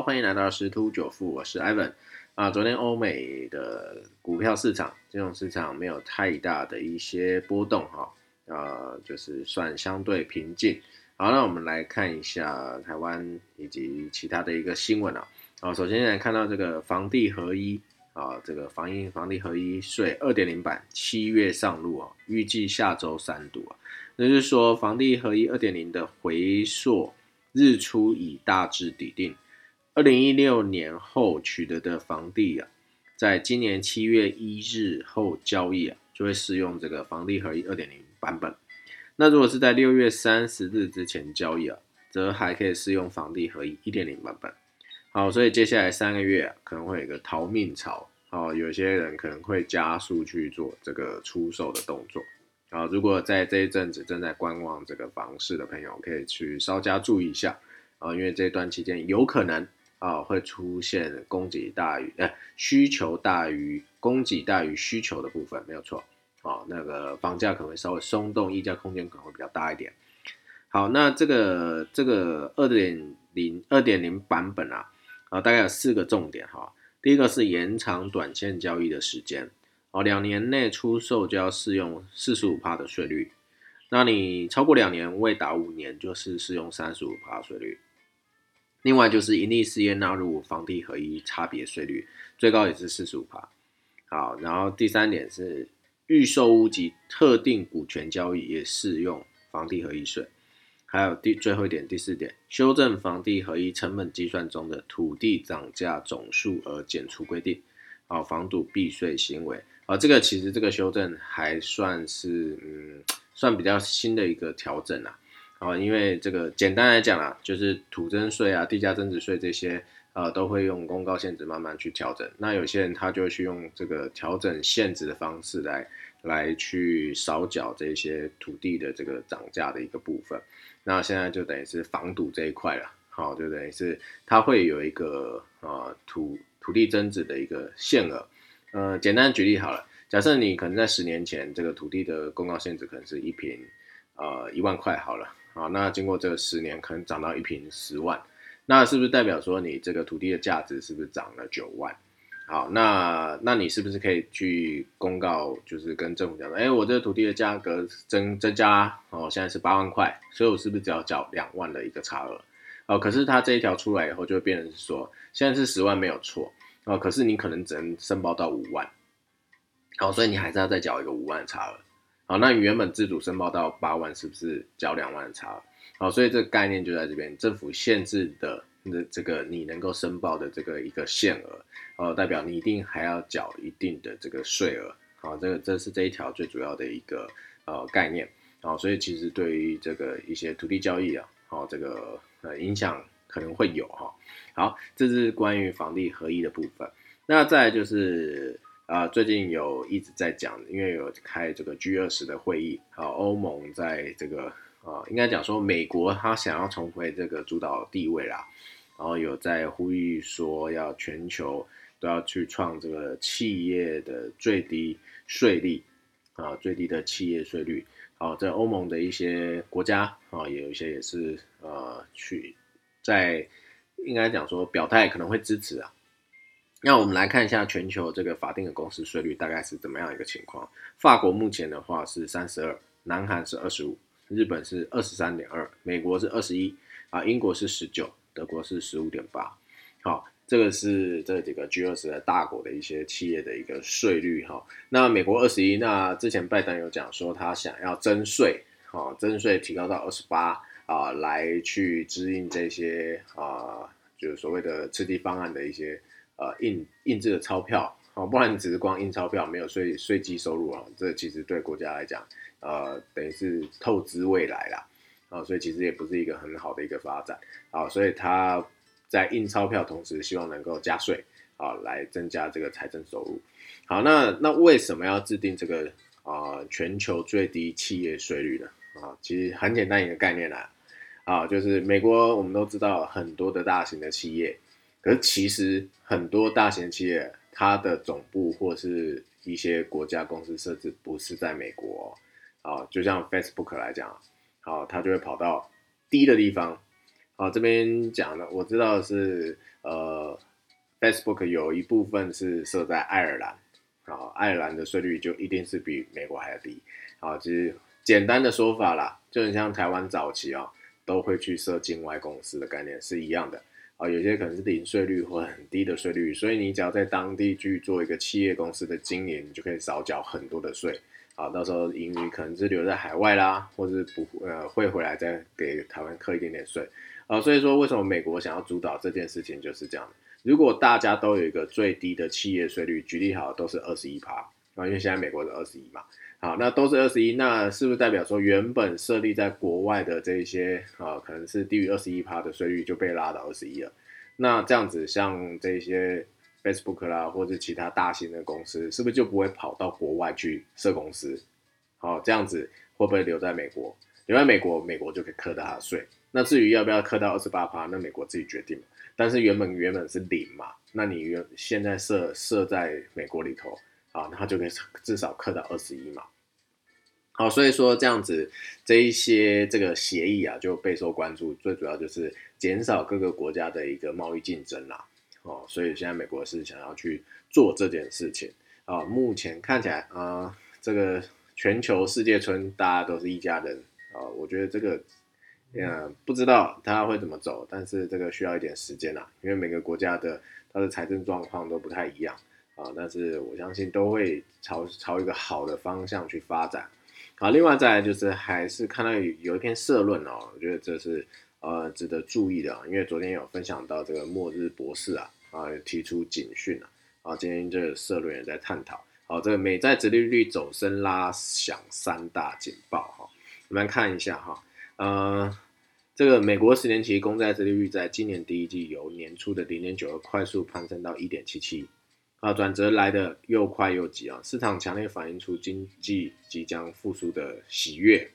欢迎来到十突九富，我是 Ivan 啊。昨天欧美的股票市场、金融市场没有太大的一些波动哈，呃，就是算相对平静。好，那我们来看一下台湾以及其他的一个新闻啊。好，首先来看到这个房地合一啊，这个房一房地合一税二点零版七月上路啊，预计下周三读啊。那就是说，房地合一二点零的回溯日出已大致底定。二零一六年后取得的房地啊，在今年七月一日后交易啊，就会适用这个房地合一二点零版本。那如果是在六月三十日之前交易啊，则还可以适用房地合一一点零版本。好，所以接下来三个月，可能会有一个逃命潮。哦，有些人可能会加速去做这个出售的动作。啊，如果在这一阵子正在观望这个房市的朋友，可以去稍加注意一下啊，因为这段期间有可能。啊，会出现供给大于呃需求大于供给大于需求的部分，没有错。哦，那个房价可能会稍微松动，溢价空间可能会比较大一点。好，那这个这个二点零二点零版本啊，啊，大概有四个重点哈。第一个是延长短线交易的时间，哦，两年内出售就要适用四十五趴的税率，那你超过两年未达五年，就是适用三十五趴税率。另外就是盈利事业纳入房地合一差别税率，最高也是四十五趴。好，然后第三点是预售屋及特定股权交易也适用房地合一税。还有第最后一点，第四点，修正房地合一成本计算中的土地涨价总数额减除规定，好，防堵避税行为。啊，这个其实这个修正还算是嗯，算比较新的一个调整啊。啊，因为这个简单来讲啊，就是土增税啊、地价增值税这些，呃，都会用公告限制慢慢去调整。那有些人他就去用这个调整限制的方式来来去少缴这些土地的这个涨价的一个部分。那现在就等于是防堵这一块了，好，就等于是它会有一个呃土土地增值的一个限额。呃，简单举例好了，假设你可能在十年前这个土地的公告限制可能是一平呃一万块好了。好，那经过这个十年，可能涨到一平十万，那是不是代表说你这个土地的价值是不是涨了九万？好，那那你是不是可以去公告，就是跟政府讲说，哎，我这个土地的价格增增加，哦，现在是八万块，所以我是不是只要缴两万的一个差额？哦，可是它这一条出来以后，就会变成是说，现在是十万没有错，哦，可是你可能只能申报到五万，好，所以你还是要再缴一个五万的差额。好，那你原本自主申报到八万，是不是缴两万的差？好，所以这个概念就在这边，政府限制的那这个你能够申报的这个一个限额，呃，代表你一定还要缴一定的这个税额。好，这个这是这一条最主要的一个呃概念。好，所以其实对于这个一些土地交易啊，好，这个呃影响可能会有哈。好，这是关于房地合一的部分。那再就是。啊，最近有一直在讲，因为有开这个 G 二十的会议，啊，欧盟在这个啊，应该讲说美国他想要重回这个主导地位啦，然后有在呼吁说要全球都要去创这个企业的最低税率，啊，最低的企业税率，好，在欧盟的一些国家啊，也有一些也是呃去在应该讲说表态可能会支持啊。那我们来看一下全球这个法定的公司税率大概是怎么样一个情况。法国目前的话是三十二，南韩是二十五，日本是二十三点二，美国是二十一，啊，英国是十九，德国是十五点八。好，这个是这几个 G 二十的大国的一些企业的一个税率哈。那美国二十一，那之前拜登有讲说他想要征税，好，征税提高到二十八啊，来去支应这些啊，就是所谓的刺激方案的一些。呃，印印制的钞票，哦，不然只是光印钞票，没有税税基收入啊，这其实对国家来讲，呃，等于是透支未来啦，啊，所以其实也不是一个很好的一个发展，啊，所以他在印钞票同时，希望能够加税，啊，来增加这个财政收入。好，那那为什么要制定这个啊全球最低企业税率呢？啊，其实很简单一个概念啦，啊，就是美国我们都知道很多的大型的企业。可是其实很多大型企业，它的总部或是一些国家公司设置不是在美国，啊，就像 Facebook 来讲，好，它就会跑到低的地方，好，这边讲的我知道是呃，Facebook 有一部分是设在爱尔兰，啊，爱尔兰的税率就一定是比美国还要低。好，其实简单的说法啦，就很像台湾早期啊，都会去设境外公司的概念是一样的。啊，有些可能是零税率或很低的税率，所以你只要在当地去做一个企业公司的经营，你就可以少缴很多的税。啊，到时候盈余可能是留在海外啦，或者是不呃汇回来再给台湾扣一点点税。啊，所以说为什么美国想要主导这件事情就是这样的。如果大家都有一个最低的企业税率，举例好都是二十一趴因为现在美国是二十一嘛。好，那都是二十一，那是不是代表说原本设立在国外的这些啊，可能是低于二十一趴的税率就被拉到二十一了？那这样子，像这些。Facebook 啦，或者其他大型的公司，是不是就不会跑到国外去设公司？好，这样子会不会留在美国？留在美国，美国就可以扣到他的税。那至于要不要扣到二十八趴，那美国自己决定。但是原本原本是零嘛，那你原现在设设在美国里头啊，那就可以至少扣到二十一嘛。好，所以说这样子这一些这个协议啊，就备受关注。最主要就是减少各个国家的一个贸易竞争啦。哦，所以现在美国是想要去做这件事情啊。目前看起来啊，这个全球世界村大家都是一家人啊。我觉得这个，嗯，不知道他会怎么走，但是这个需要一点时间呐，因为每个国家的它的财政状况都不太一样啊。但是我相信都会朝朝一个好的方向去发展。好，另外再来就是还是看到有有一篇社论哦，我觉得这是呃值得注意的，因为昨天有分享到这个末日博士啊。啊，提出警讯了啊！今天这个社论也在探讨。好，这个美债殖利率走升拉响三大警报哈。我们来看一下哈，呃，这个美国十年期公债殖利率在今年第一季由年初的零点九二快速攀升到一点七七，啊，转折来的又快又急啊！市场强烈反映出经济即将复苏的喜悦，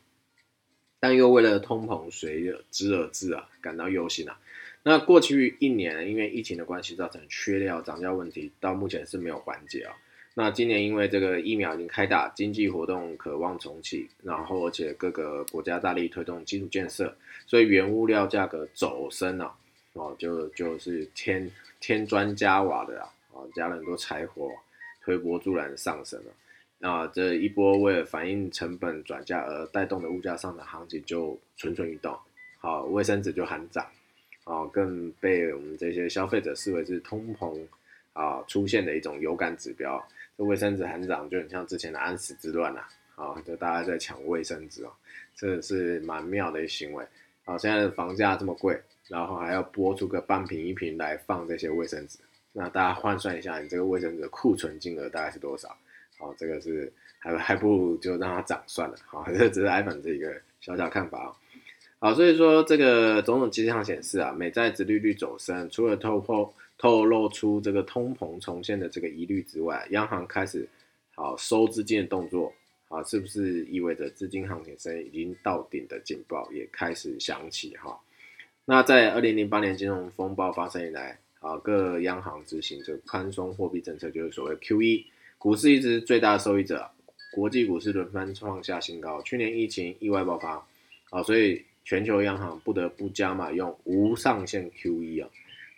但又为了通膨随之而至啊，感到忧心啊。那过去一年，因为疫情的关系，造成缺料涨价问题，到目前是没有缓解啊。那今年因为这个疫苗已经开打，经济活动渴望重启，然后而且各个国家大力推动基础建设，所以原物料价格走升啊，哦，就就是添添砖加瓦的啊，啊，加了很多柴火，推波助澜上升了。那这一波为了反映成本转嫁而带动的物价上涨行情就蠢蠢欲动，好，卫生纸就喊涨。啊，更被我们这些消费者视为是通膨啊出现的一种有感指标。这卫生纸喊涨就很像之前的安史之乱呐，啊，就大家在抢卫生纸哦，这是蛮妙的一行为。啊，现在的房价这么贵，然后还要拨出个半瓶一瓶来放这些卫生纸，那大家换算一下，你这个卫生纸库存金额大概是多少？好，这个是还还不如就让它涨算了。好，这只是 iPhone 这一个小小看法啊。好，所以说这个种种迹象显示啊，美债殖利率走升，除了透透透露出这个通膨重现的这个疑虑之外，央行开始好收资金的动作，啊，是不是意味着资金行情升已经到顶的警报也开始响起哈？那在二零零八年金融风暴发生以来，啊，各央行执行这个宽松货币政策，就是所谓 QE，股市一直最大的受益者，国际股市轮番创下新高，去年疫情意外爆发，啊，所以。全球央行不得不加码用无上限 QE 啊，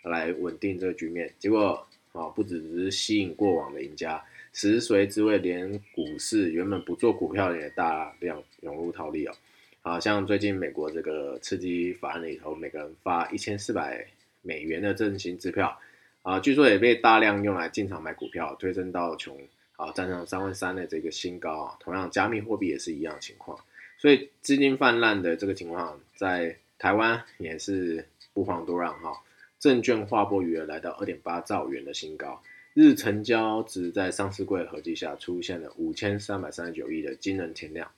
来稳定这个局面。结果啊，不只是吸引过往的赢家，食髓之味，连股市原本不做股票的也大量涌入套利啊。啊，像最近美国这个刺激法案里头，每个人发一千四百美元的振兴支票啊，据说也被大量用来进场买股票，推升到穷啊，站上三万三的这个新高啊。同样，加密货币也是一样情况。所以资金泛滥的这个情况，在台湾也是不遑多让哈。证券划拨余额来到二点八兆元的新高，日成交值在上市柜合计下出现了五千三百三十九亿的惊人天量，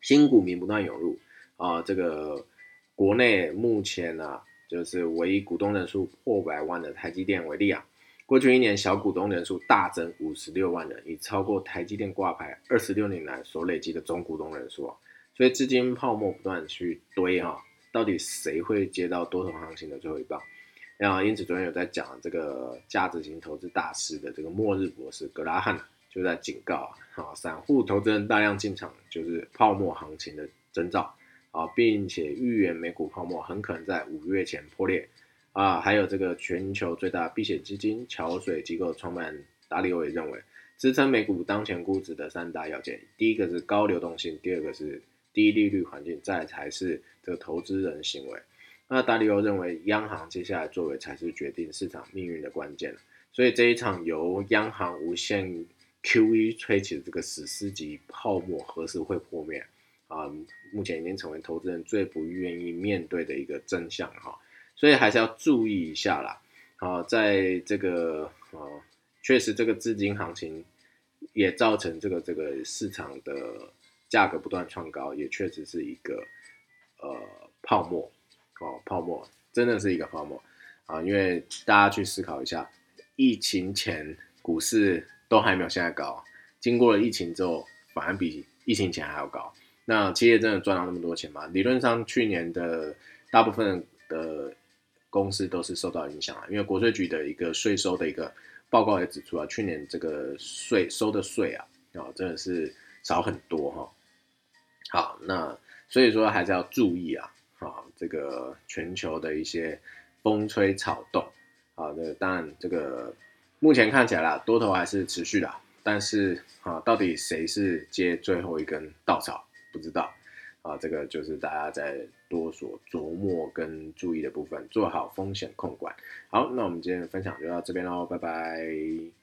新股民不断涌入啊。这个国内目前啊，就是唯一股东人数破百万的台积电为例啊。过去一年，小股东人数大增五十六万人，已超过台积电挂牌二十六年来所累积的总股东人数啊！所以资金泡沫不断去堆哈，到底谁会接到多头行情的最后一棒？啊，因此昨天有在讲这个价值型投资大师的这个末日博士格拉汉就在警告啊，散户投资人大量进场就是泡沫行情的征兆啊，并且预言美股泡沫很可能在五月前破裂啊。还有这个全球最大避险基金桥水机构创办达里欧也认为，支撑美股当前估值的三大要件，第一个是高流动性，第二个是低利率环境，再才是这个投资人行为。那达里欧认为，央行接下来作为才是决定市场命运的关键。所以这一场由央行无限 QE 吹起的这个史诗级泡沫何时会破灭啊？目前已经成为投资人最不愿意面对的一个真相哈。所以还是要注意一下啦。啊，在这个呃，确实这个资金行情也造成这个这个市场的价格不断创高，也确实是一个呃泡沫哦，泡沫真的是一个泡沫啊。因为大家去思考一下。疫情前股市都还没有现在高，经过了疫情之后，反而比疫情前还要高。那企业真的赚到那么多钱吗？理论上，去年的大部分的公司都是受到影响了，因为国税局的一个税收的一个报告也指出啊，去年这个税收的税啊，啊真的是少很多哈。好，那所以说还是要注意啊，啊这个全球的一些风吹草动。好的，当然这个目前看起来啦，多头还是持续的，但是啊，到底谁是接最后一根稻草，不知道啊，这个就是大家在多所琢磨跟注意的部分，做好风险控管。好，那我们今天的分享就到这边喽，拜拜。